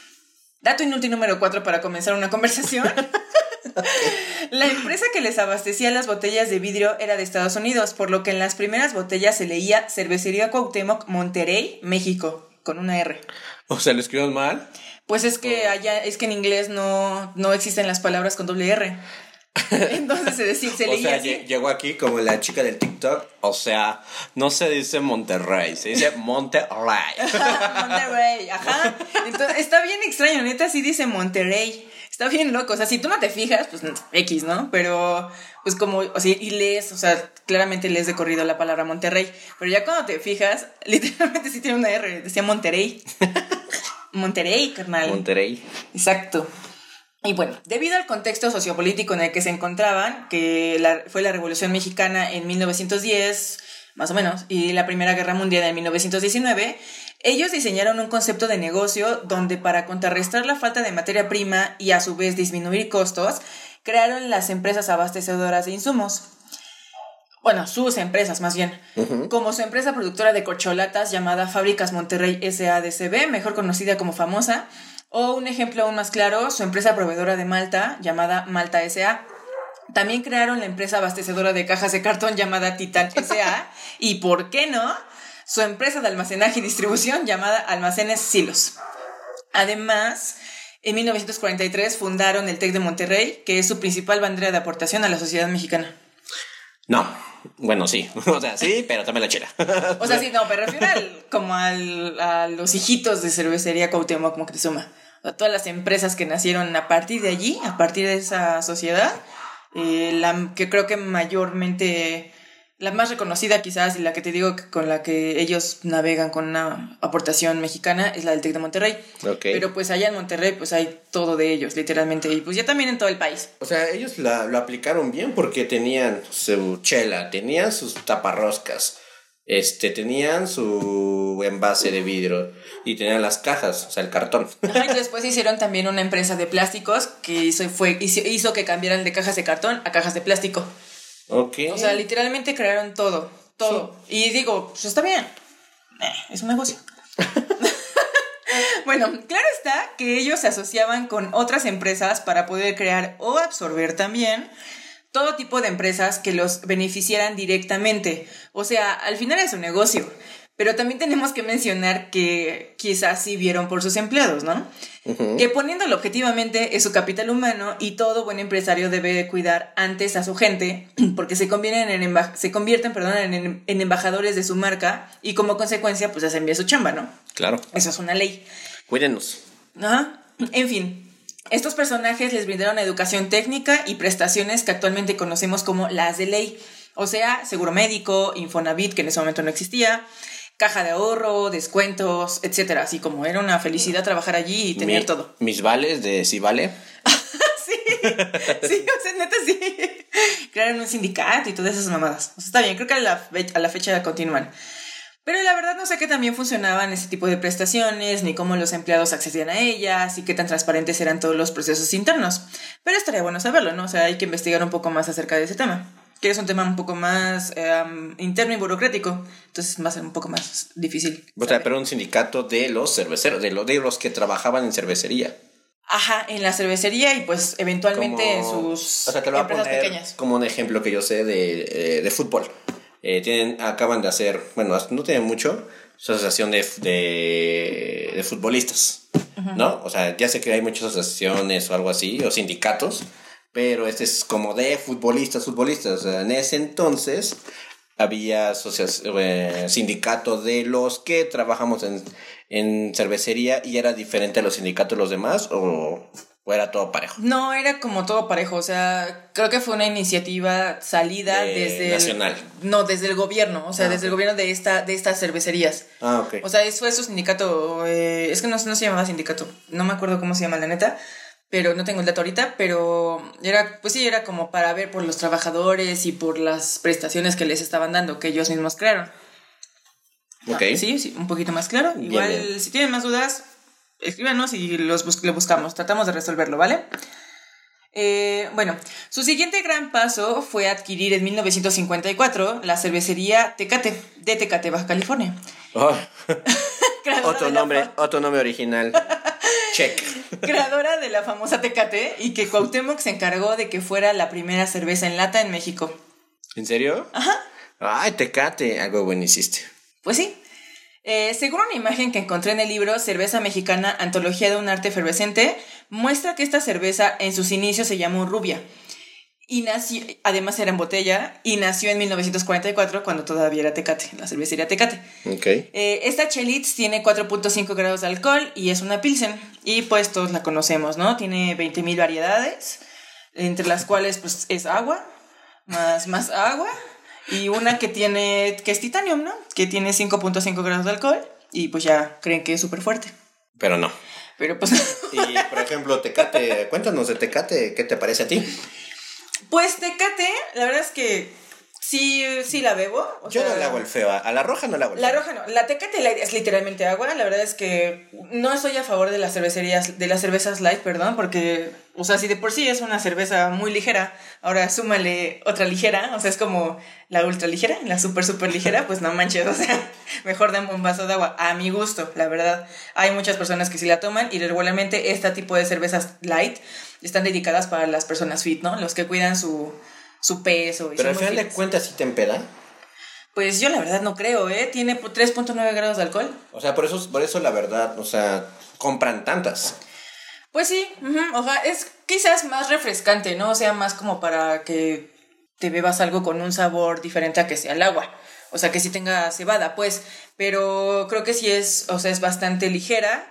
Dato inútil número 4 para comenzar una conversación. La empresa que les abastecía las botellas de vidrio era de Estados Unidos, por lo que en las primeras botellas se leía Cervecería Cuauhtémoc Monterrey, México, con una R. O sea, ¿lo escribimos mal? Pues es que allá, es que en inglés no, no existen las palabras con doble R. Entonces se, decía, se o leía sea, así. llegó aquí como la chica del TikTok. O sea, no se dice Monterrey, se dice Monterrey. Monterrey, ajá. Entonces, está bien extraño, neta, sí dice Monterrey. Está bien loco. O sea, si tú no te fijas, pues X, ¿no? Pero, pues como, o sea, y lees, o sea, claramente lees de corrido la palabra Monterrey. Pero ya cuando te fijas, literalmente sí tiene una R, decía Monterrey. Monterrey, carnal. Monterrey. Exacto. Y bueno, debido al contexto sociopolítico en el que se encontraban, que la- fue la Revolución Mexicana en 1910, más o menos, y la Primera Guerra Mundial en 1919, ellos diseñaron un concepto de negocio donde para contrarrestar la falta de materia prima y a su vez disminuir costos, crearon las empresas abastecedoras de insumos. Bueno, sus empresas más bien. Como su empresa productora de corcholatas llamada Fábricas Monterrey SADCB, mejor conocida como Famosa, o un ejemplo aún más claro, su empresa proveedora de Malta llamada Malta SA. También crearon la empresa abastecedora de cajas de cartón llamada Titan SA y, ¿por qué no?, su empresa de almacenaje y distribución llamada Almacenes Silos. Además, en 1943 fundaron el TEC de Monterrey, que es su principal bandera de aportación a la sociedad mexicana. No. Bueno, sí. O sea, sí, pero también la chela. O sea, sí, no, pero refiero al- como al, a los hijitos de cervecería Cuauhtémoc Moctezuma. Sea, todas las empresas que nacieron a partir de allí, a partir de esa sociedad, eh, la que creo que mayormente, la más reconocida quizás y la que te digo que con la que ellos navegan con una aportación mexicana es la del TEC de Monterrey. Pero pues allá en Monterrey pues hay todo de ellos, literalmente, y pues ya también en todo el país. O sea, ellos la- lo aplicaron bien porque tenían su chela, tenían sus taparroscas, este, tenían su envase de vidrio y tenían las cajas, o sea, el cartón. Ajá, y después hicieron también una empresa de plásticos que hizo, fue, hizo, hizo que cambiaran de cajas de cartón a cajas de plástico. ok. O sea, literalmente crearon todo, todo. Y digo, pues está bien. Eh, es un negocio. bueno, claro está que ellos se asociaban con otras empresas para poder crear o absorber también todo tipo de empresas que los beneficiaran directamente. O sea, al final es un negocio. Pero también tenemos que mencionar que quizás sí vieron por sus empleados, ¿no? Que poniéndolo objetivamente es su capital humano y todo buen empresario debe cuidar antes a su gente porque se convierten en, emba- se convierten, perdón, en, en embajadores de su marca y como consecuencia pues hacen bien su chamba, ¿no? Claro. Eso es una ley. Cuídenos. Ajá. En fin, estos personajes les brindaron educación técnica y prestaciones que actualmente conocemos como las de ley. O sea, seguro médico, Infonavit, que en ese momento no existía, caja de ahorro, descuentos, etcétera. Así como era una felicidad trabajar allí y tener Mi- todo. Mis vales de si vale. Sí, sí, o sea, neta sí. Crearon un sindicato y todas esas mamadas. O sea, está bien, creo que a la, a la fecha continúan. Pero la verdad no sé qué también funcionaban ese tipo de prestaciones, ni cómo los empleados accedían a ellas, y qué tan transparentes eran todos los procesos internos. Pero estaría bueno saberlo, ¿no? O sea, hay que investigar un poco más acerca de ese tema. Que es un tema un poco más em, interno y burocrático. Entonces va a ser un poco más difícil. O sea, pero un sindicato de los cerveceros, de, lo- de los que trabajaban en cervecería. Ajá, en la cervecería y pues eventualmente en sus o sea, te lo voy a poner pequeñas. como un ejemplo que yo sé de, eh, de fútbol. Eh, tienen, acaban de hacer, bueno, no tienen mucho, su asociación de, de, de futbolistas, ¿no? O sea, ya sé que hay muchas asociaciones o algo así, o sindicatos, pero este es como de futbolistas, futbolistas. O sea, en ese entonces había eh, sindicato de los que trabajamos en, en cervecería y era diferente a los sindicatos de los demás o, o era todo parejo. No, era como todo parejo, o sea, creo que fue una iniciativa salida De desde... el- nacional. no, desde el gobierno, o sea, Ah, desde el gobierno de, esta, de estas cervecerías. Ah, ok. O sea, es- fue su sindicato, eh, es que no, no se llamaba sindicato, no me acuerdo cómo se llama la neta, pero no tengo el dato ahorita, pero era, pues sí, era como para ver por los trabajadores y por las prestaciones que les estaban dando, que ellos mismos crearon. ok. Ah, Sí, sí, un poquito más claro. Bien, Igual, bien. si tienen más dudas, escríbanos y los bus- lo buscamos. Tratamos de resolverlo, ¿vale? Eh, bueno, su siguiente gran paso fue adquirir en 1954 la cervecería Tecate, de Tecate, Baja California. Oh, otro nombre, otro nombre original. Check. creadora de la famosa Tecate y que Cuauhtémoc se encargó de que fuera la primera cerveza en lata en México. ¿En serio? Ajá. Ay, tecate. Algo bueno hiciste. Pues sí. Eh, según una imagen que encontré en el libro Cerveza Mexicana, Antología de un Arte Efervescente, muestra que esta cerveza en sus inicios se llamó Rubia. Y nació, además era en botella, y nació en 1944 cuando todavía era Tecate, la cervecería Tecate. Ok. Eh, esta Chelitz tiene 4.5 grados de alcohol y es una Pilsen. Y pues todos la conocemos, ¿no? Tiene 20.000 variedades, entre las cuales pues es agua, más, más agua, y una que tiene, que es titanium, ¿no? Que tiene 5.5 grados de alcohol y pues ya creen que es súper fuerte. Pero no. Pero pues... Y, por ejemplo, Tecate, cuéntanos de Tecate, ¿qué te parece a ti? Pues Tecate, la verdad es que sí, sí la bebo. o Yo no le hago el feo, a la roja no le hago el La feo. roja no, la Tecate Light es literalmente agua. La verdad es que no estoy a favor de las cervecerías, de las cervezas light, perdón, porque, o sea, si de por sí es una cerveza muy ligera, ahora súmale otra ligera, o sea, es como la ultra ligera, la super super ligera, pues no manches, o sea, mejor dame un vaso de agua, a mi gusto, la verdad. Hay muchas personas que sí la toman y regularmente este tipo de cervezas light están dedicadas para las personas fit, ¿no? Los que cuidan su, su peso. Y Pero al final de cuentas, ¿sí te empeda? Pues yo la verdad no creo, ¿eh? Tiene 3.9 grados de alcohol. O sea, por eso, por eso la verdad, o sea, compran tantas. Pues sí, o sea, es quizás más refrescante, ¿no? O sea, más como para que te bebas algo con un sabor diferente a que sea el agua. O sea, que sí tenga cebada, pues. Pero creo que sí es, o sea, es bastante ligera.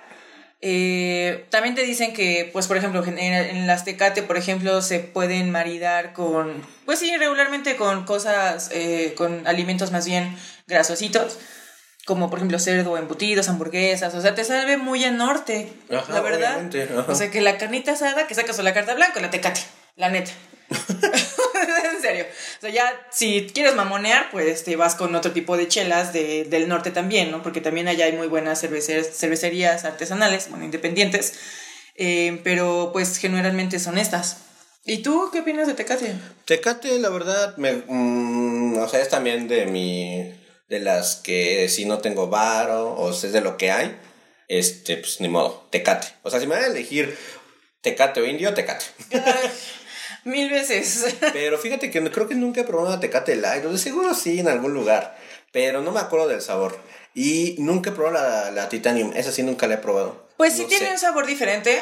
Eh, también te dicen que, pues, por ejemplo, en, en las Tecate, por ejemplo, se pueden maridar con, pues sí, regularmente con cosas, eh, con alimentos más bien grasositos, como por ejemplo cerdo, embutidos, hamburguesas, o sea, te sabe muy a norte, Ajá, la verdad. ajá. O sea, que la carnita asada que sacas o la carta blanca, la Tecate, la neta. en serio. O sea, ya si quieres mamonear, pues te vas con otro tipo de chelas de, del norte también, ¿no? Porque también allá hay muy buenas cervecer- cervecerías artesanales, bueno, independientes, eh, pero pues generalmente son estas. ¿Y tú qué opinas de Tecate? Tecate, la verdad, me, mm, o sea, es también de mi, de las que si no tengo varo o si es de lo que hay, este, pues ni modo, Tecate. O sea, si me van a elegir Tecate o Indio, Tecate. Mil veces. Pero fíjate que creo que nunca he probado una Tecate Light, de seguro sí en algún lugar, pero no me acuerdo del sabor. Y nunca he probado la, la Titanium, esa sí nunca la he probado. Pues sí No tiene sé. un sabor diferente,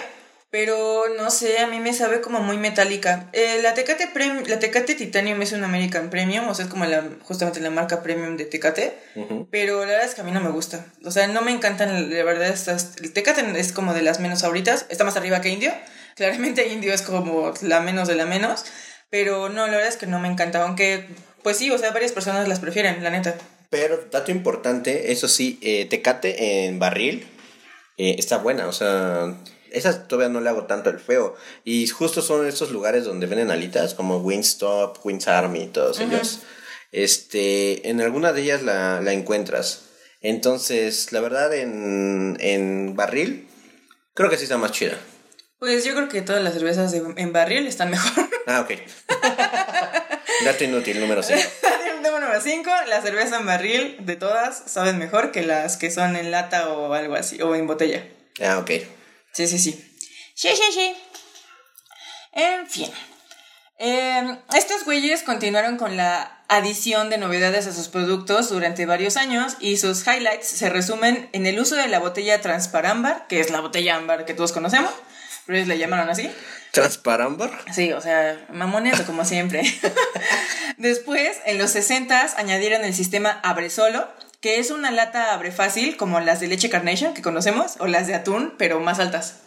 pero no sé, a mí me sabe como muy metálica. Eh, la Tecate Prem- la Tecate Titanium es un American Premium, o sea, es como la, justamente la marca Premium de Tecate, Ujú. pero la verdad es que a mí no me gusta. O sea, no me encantan, la verdad, estas, el Tecate es como de las menos favoritas, está más arriba que Indio. Claramente Indio es como la menos de la menos, pero no, la verdad es que no me encanta, aunque, pues sí, o sea, varias personas las prefieren, la neta. Pero, dato importante, eso sí, eh, Tecate en barril eh, está buena, o sea, esa todavía no le hago tanto el feo. Y justo son esos lugares donde venden alitas, como Wingstop, Queen's Army, todos ellos. Este, en alguna de ellas la, la encuentras. Entonces, la verdad, en, en barril, creo que sí está más chida. Pues yo creo que todas las cervezas de- en barril están mejor. Ah, ok. Dato inútil, número 5. Número 5, la cerveza en barril de todas saben mejor que las que son en lata o algo así, o en botella. Ah, ok. Sí, sí, sí. Sí, sí, sí. En fin. Eh, estos güeyes continuaron con la adición de novedades a sus productos durante varios años y sus highlights se resumen en el uso de la botella transparámbar, que es la botella ámbar que todos conocemos, ellos le llamaron así. ¿Transparambar? Sí, o sea, mamoneando como siempre. Después, en los 60 añadieron el sistema Abre Solo, que es una lata abre fácil como las de leche Carnation que conocemos, o las de atún, pero más altas.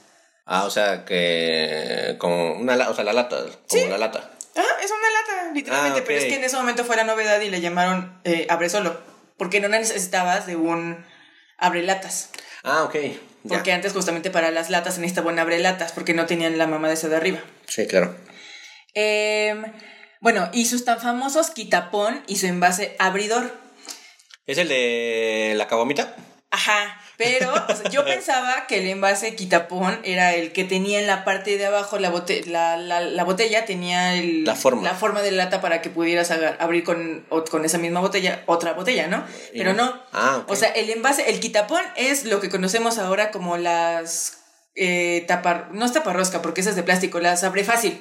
Ah, o sea, que como una la- o sea, la lata, como la lata. Ah, es una lata, literalmente, Ah, pero es que en ese momento fue la novedad y le llamaron eh, Abre Solo, porque no necesitabas de un Abre Latas. Ah, ok. Ya. Porque antes justamente para las latas se necesitaba un Abre Latas, porque no tenían la mamá de esa de arriba. Sí, claro. Em, bueno, y sus tan famosos quitapón y su envase abridor. ¿Es el de la cabomita? Ajá, pero o sea, yo pensaba que el envase quitapón era el que tenía en la parte de abajo la, bote- la, la, la botella, tenía el, La forma. la forma de lata para que pudieras agar- abrir con, o- con esa misma botella otra botella, ¿no? Pero no. Ah. O sea, el envase, el quitapón es lo que conocemos ahora como las eh, tapar, no es taparrosca porque esa es de plástico, las abre fácil.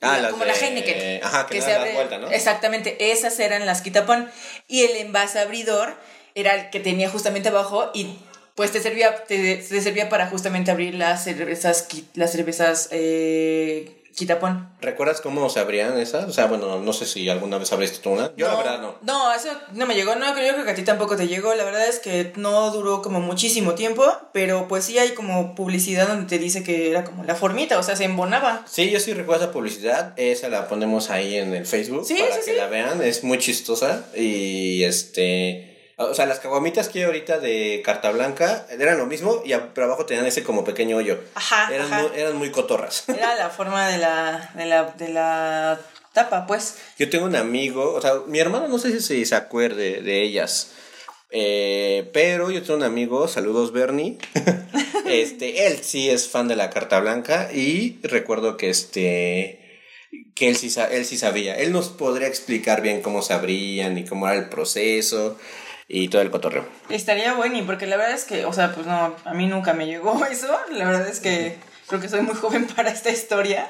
Ah, La- como la Heineken. ajá, que le das la vuelta, ¿no? Exactamente, esas eran las quitapón. Y el envase abridor era el que tenía justamente abajo y pues te servía, te, te servía para justamente abrir las cervezas, las cervezas eh, quitapón. ¿Recuerdas cómo se abrían esas? O sea, bueno, no sé si alguna vez abriste tú una. Yo la verdad no. No, eso no me llegó. No, yo creo que a ti tampoco te llegó. La verdad es que no duró como muchísimo tiempo, pero pues sí hay como publicidad donde te dice que era como la formita, o sea, se embonaba. Sí, yo sí recuerdo esa publicidad. Esa la ponemos ahí en el Facebook Sí, para sí, que sí. la vean. Es muy chistosa. Y este. O sea, las caguamitas que hay ahorita de carta blanca eran lo mismo, y a- pero abajo tenían ese como pequeño hoyo. Ajá, Eran, ajá. Muy, eran muy cotorras. Era la forma de la, de la, de la tapa, pues. Yo tengo un amigo, o sea, mi hermano no sé si se acuerde de ellas, eh, pero yo tengo un amigo, saludos Bernie, este, él sí es fan de la carta blanca y recuerdo que este, que él sí, él sí sabía, él nos podría explicar bien cómo se abrían y cómo era el proceso y todo el cotorreo. Estaría bueno, y porque la verdad es que, o sea, pues no, a mí nunca me llegó eso. La verdad es que creo que soy muy joven para esta historia.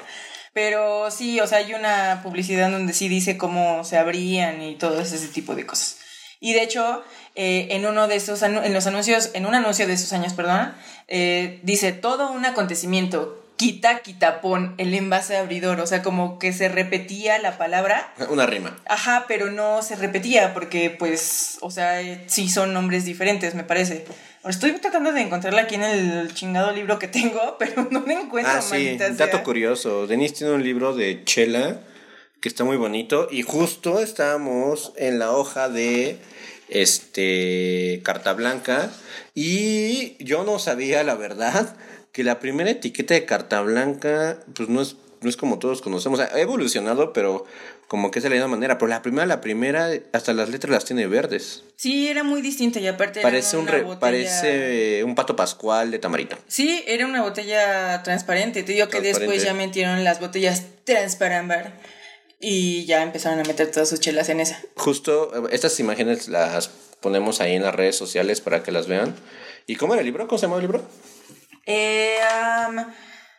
Pero sí, o sea, hay una publicidad donde sí dice cómo se abrían y todo ese tipo de cosas. Y de hecho, eh, en uno de esos, en los anuncios, en un anuncio de esos años, perdón, eh, dice todo un acontecimiento quita, quitapón, el envase abridor. O sea, como que se repetía la palabra. Una rima. Ajá, pero no se repetía porque, pues, o sea, eh, sí son nombres diferentes, me parece. Estoy tratando de encontrarla aquí en el chingado libro que tengo, pero no me encuentro, Ah, sí, dato curioso. Denise tiene un libro de Chela que está muy bonito y justo estábamos en la hoja de este carta blanca y yo no sabía la verdad que la primera etiqueta de carta blanca pues no es no es como todos conocemos, ha evolucionado, pero como que es de la misma manera, pero la primera la primera hasta las letras las tiene verdes. Sí, era muy distinta y aparte era Parece un una re- botella- parece un pato pascual de tamarito. Sí, era una botella transparente. Te digo que después ya metieron las botellas transparambar y ya empezaron a meter todas sus chelas en esa. Justo, estas imágenes las ponemos ahí en las redes sociales para que las vean. ¿Y cómo era el libro? ¿Cómo se llama el libro? Eh,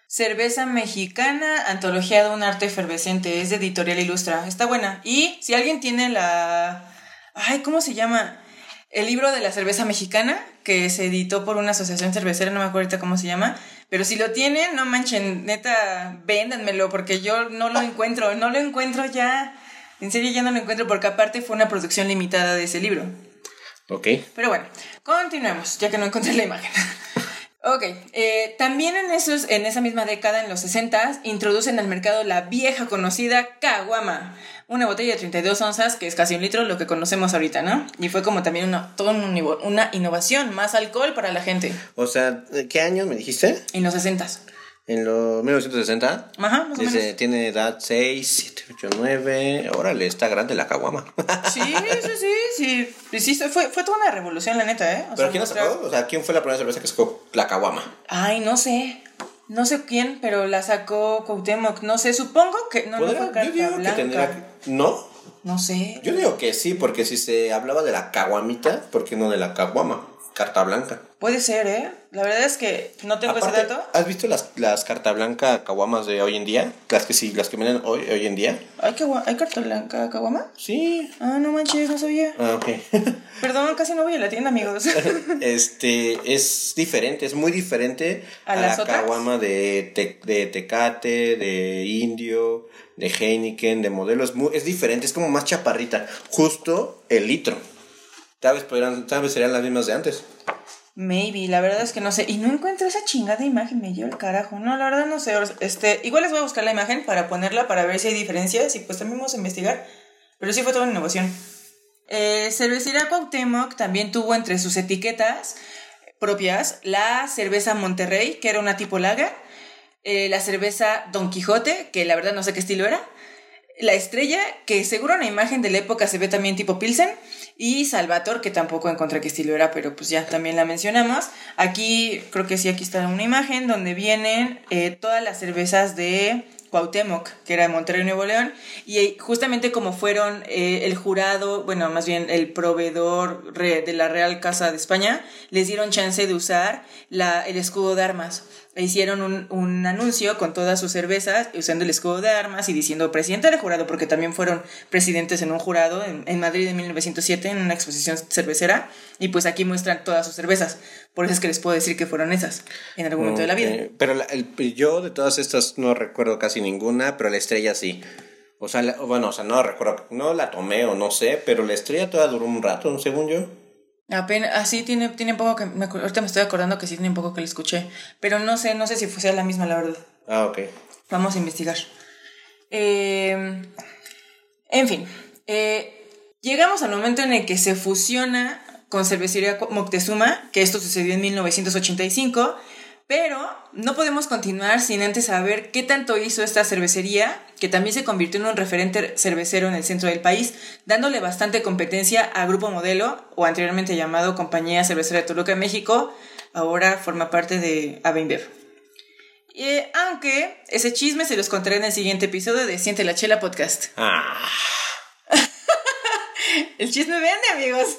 cerveza mexicana, antología de un arte efervescente. Es de Editorial Ilustra. Está buena. Y si alguien tiene la... Ay, ¿cómo se llama? El libro de la cerveza mexicana, que se editó por una asociación cervecera, no me acuerdo ahorita cómo se llama. Pero si lo tienen, no manchen, neta, véndanmelo, porque yo no lo encuentro, no lo encuentro ya. En serio, ya no lo encuentro, porque aparte fue una producción limitada de ese libro. Ok. Pero bueno, continuemos, ya que no encontré la imagen. ok, eh, también en, esos, en esa misma década, en los 60, introducen al mercado la vieja conocida Caguama, una botella de 32 onzas, que es casi un litro, lo que conocemos ahorita, ¿no? Y fue como también una, nivo- una innovación, más alcohol para la gente, O sea, ¿qué años me dijiste? en los 60. En los 1960. Ajá, más o Dice, menos. tiene edad 6, 7, 8, 9. Órale, está grande la caguama. Sí, sí, sí, sí. Fue, fue toda una revolución, la neta, ¿eh? O ¿Pero sea, quién la sacó? O sea, ¿quién fue la primera cerveza que sacó la caguama? Ay, no sé. No sé quién, pero la sacó Cuauhtémoc. No sé, supongo que no, no fue carta yo digo que tendría... ¿No? No sé. Yo digo que sí, porque si se hablaba de la caguamita, ¿por qué no de la caguama? Carta blanca. Puede ser, ¿eh? La verdad es que no tengo Aparte, ese dato. ¿Has visto las, las carta blanca caguamas de hoy en día? Las que sí, las que vienen hoy, hoy en día. ¿Hay, ¿Hay carta blanca caguama? Sí. Ah, no manches, no sabía. Ah, ok. Perdón, casi no voy a la tienda, amigos. este es diferente, es muy diferente ¿A la caguama de, te- de Tecate, de Indio, de Heineken, de modelo. Es, muy- es diferente, es como más chaparrita. Justo el litro. Tal vez, podrían, tal vez serían las mismas de antes. Maybe, la verdad es que no sé. Y no encuentro esa chingada imagen, me llevo el carajo. No, la verdad no sé. Este, igual les voy a buscar la imagen para ponerla para ver si hay diferencias y pues también vamos a investigar. Pero sí fue toda una innovación. Eh, Cervecería Cuauhtémoc también tuvo entre sus etiquetas propias la cerveza Monterrey, que era una tipo lager, eh, la cerveza Don Quijote, que la verdad no sé qué estilo era, la estrella, que seguro en la imagen de la época se ve también tipo Pilsen, y Salvator, que tampoco encontré qué estilo era, pero pues ya también la mencionamos. Aquí, creo que sí, aquí está una imagen donde vienen eh, todas las cervezas de Cuauhtémoc, que era de Monterrey, Nuevo León, y justamente como fueron eh, el jurado, bueno, más bien el proveedor de la Real Casa de España, les dieron chance de usar el escudo de armas. E hicieron un, un anuncio con todas sus cervezas, usando el escudo de armas y diciendo presidente del jurado, porque también fueron presidentes en un jurado en, en Madrid en 1907, en una exposición cervecera, y pues aquí muestran todas sus cervezas. Por eso es que les puedo decir que fueron esas en algún momento de la vida. Pero la- el- yo de todas estas no recuerdo casi ninguna, pero la estrella sí. O sea, la- bueno, o sea, no recuerdo, no la tomé o no sé, pero la estrella toda duró un rato, según yo. Apenas, así tiene, tiene poco que, me ahorita me estoy acordando que sí tiene poco que la escuché, pero no sé, no sé si fuese la misma, la verdad. Ah, ok. Vamos a investigar. Eh, en fin, eh, llegamos al momento en el que se fusiona con Cervecería Moctezuma, que esto sucedió en 1985, pero no podemos continuar sin antes saber qué tanto hizo esta cervecería, que también se convirtió en un referente cervecero en el centro del país, dándole bastante competencia a Grupo Modelo, o anteriormente llamado Compañía Cervecera de Toluca, México, ahora forma parte de Avenbev. Eh, aunque ese chisme se los contaré en el siguiente episodio de Siente la Chela Podcast. Ah, El chisme vende, amigos.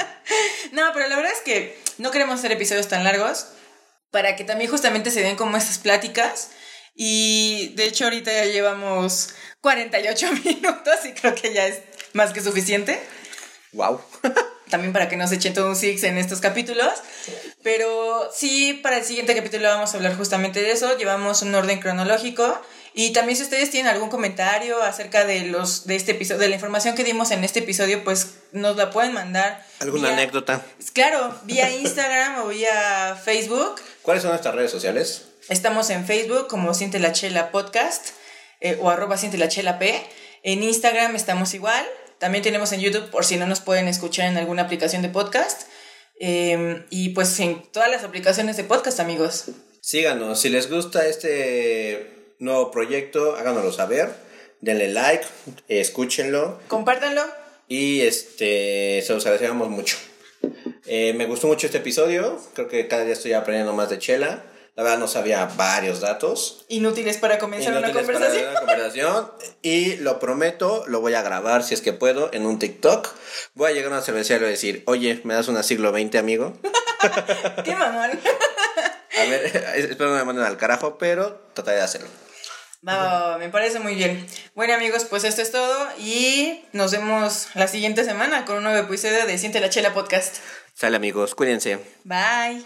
no, pero la verdad es que no queremos hacer episodios tan largos para que también justamente se den como estas pláticas. Y de hecho ahorita ya llevamos 48 minutos y creo que ya es más que suficiente. wow. también para que no se echen todo un six en estos capítulos. Pero sí, para el siguiente capítulo vamos a hablar justamente de eso. Llevamos un orden cronológico. Y también si ustedes tienen algún comentario acerca de los de este episodio, de la información que dimos en este episodio, pues nos la pueden mandar. ¿Alguna vía- anécdota? Claro, vía Instagram o vía Facebook. ¿Cuáles son nuestras redes sociales? Estamos en Facebook como Siente la Chela Podcast eh, o arroba Siente la Chela P. En Instagram estamos igual. También tenemos en YouTube por si no nos pueden escuchar en alguna aplicación de podcast. Eh, y pues en todas las aplicaciones de podcast, amigos. Síganos, si les gusta este nuevo proyecto, háganoslo saber. Denle like, escúchenlo Compártanlo. y este se los agradecemos mucho. Eh, me gustó mucho este episodio, creo que cada día estoy aprendiendo más de Chela. La verdad no sabía varios datos. Inútiles para comenzar una Inútiles para conversación. una conversación. Y lo prometo, lo voy a grabar si es que puedo en un TikTok. Voy a llegar a una cervecería y le voy a decir, oye, ¿me das una siglo XX, amigo? Qué mamón. A ver, espero no me manden al carajo, pero trataré de hacerlo. Va, me parece muy bien. Bueno amigos, pues esto es todo y nos vemos la siguiente semana con un nuevo episodio de Siente la Chela Podcast. Sale amigos, cuídense. Bye.